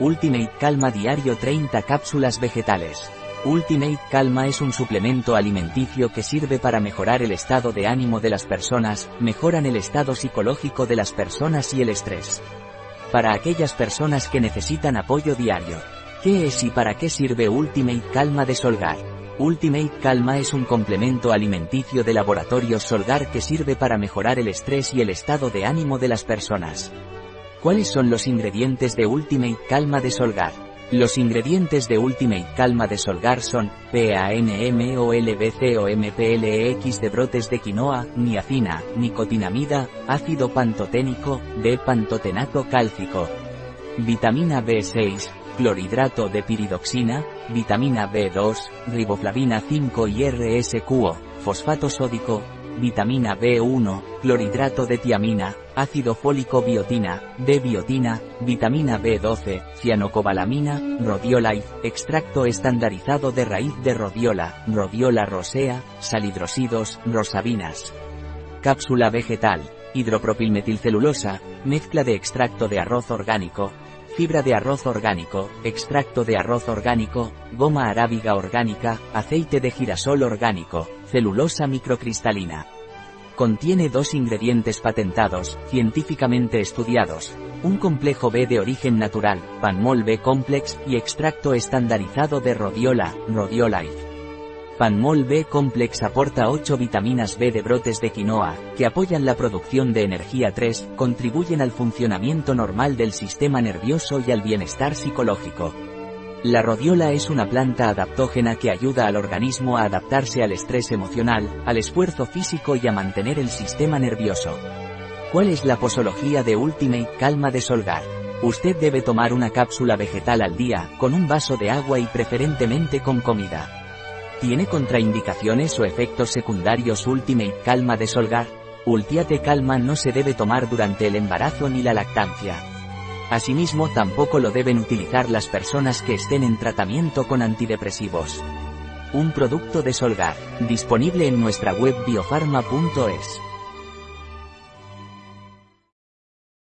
Ultimate Calma Diario 30 cápsulas vegetales. Ultimate Calma es un suplemento alimenticio que sirve para mejorar el estado de ánimo de las personas, mejoran el estado psicológico de las personas y el estrés. Para aquellas personas que necesitan apoyo diario. ¿Qué es y para qué sirve Ultimate Calma de Solgar? Ultimate Calma es un complemento alimenticio de laboratorio Solgar que sirve para mejorar el estrés y el estado de ánimo de las personas. ¿Cuáles son los ingredientes de Ultimate Calma de Solgar? Los ingredientes de Ultimate Calma de Solgar son PANMOLBCOMPLEX de brotes de quinoa, niacina, nicotinamida, ácido pantoténico, D-pantotenato cálcico, vitamina B6, clorhidrato de piridoxina, vitamina B2, riboflavina 5 y RSQO, fosfato sódico, vitamina B1, clorhidrato de tiamina, ácido fólico biotina, D-biotina, vitamina B12, cianocobalamina, rodiolite, extracto estandarizado de raíz de rodiola, rodiola rosea, salidrosidos, rosabinas. Cápsula vegetal, hidropropilmetilcelulosa, mezcla de extracto de arroz orgánico, fibra de arroz orgánico, extracto de arroz orgánico, goma arábiga orgánica, aceite de girasol orgánico, celulosa microcristalina. Contiene dos ingredientes patentados, científicamente estudiados, un complejo B de origen natural, Panmol B complex, y extracto estandarizado de rodiola, rodiolite. Panmol B Complex aporta 8 vitaminas B de brotes de quinoa, que apoyan la producción de energía 3, contribuyen al funcionamiento normal del sistema nervioso y al bienestar psicológico. La rodiola es una planta adaptógena que ayuda al organismo a adaptarse al estrés emocional, al esfuerzo físico y a mantener el sistema nervioso. ¿Cuál es la posología de Ultimate Calma de Solgar? Usted debe tomar una cápsula vegetal al día, con un vaso de agua y preferentemente con comida. ¿Tiene contraindicaciones o efectos secundarios Ultimate Calma de Solgar? Ultiate Calma no se debe tomar durante el embarazo ni la lactancia. Asimismo tampoco lo deben utilizar las personas que estén en tratamiento con antidepresivos. Un producto de Solgar, disponible en nuestra web biofarma.es.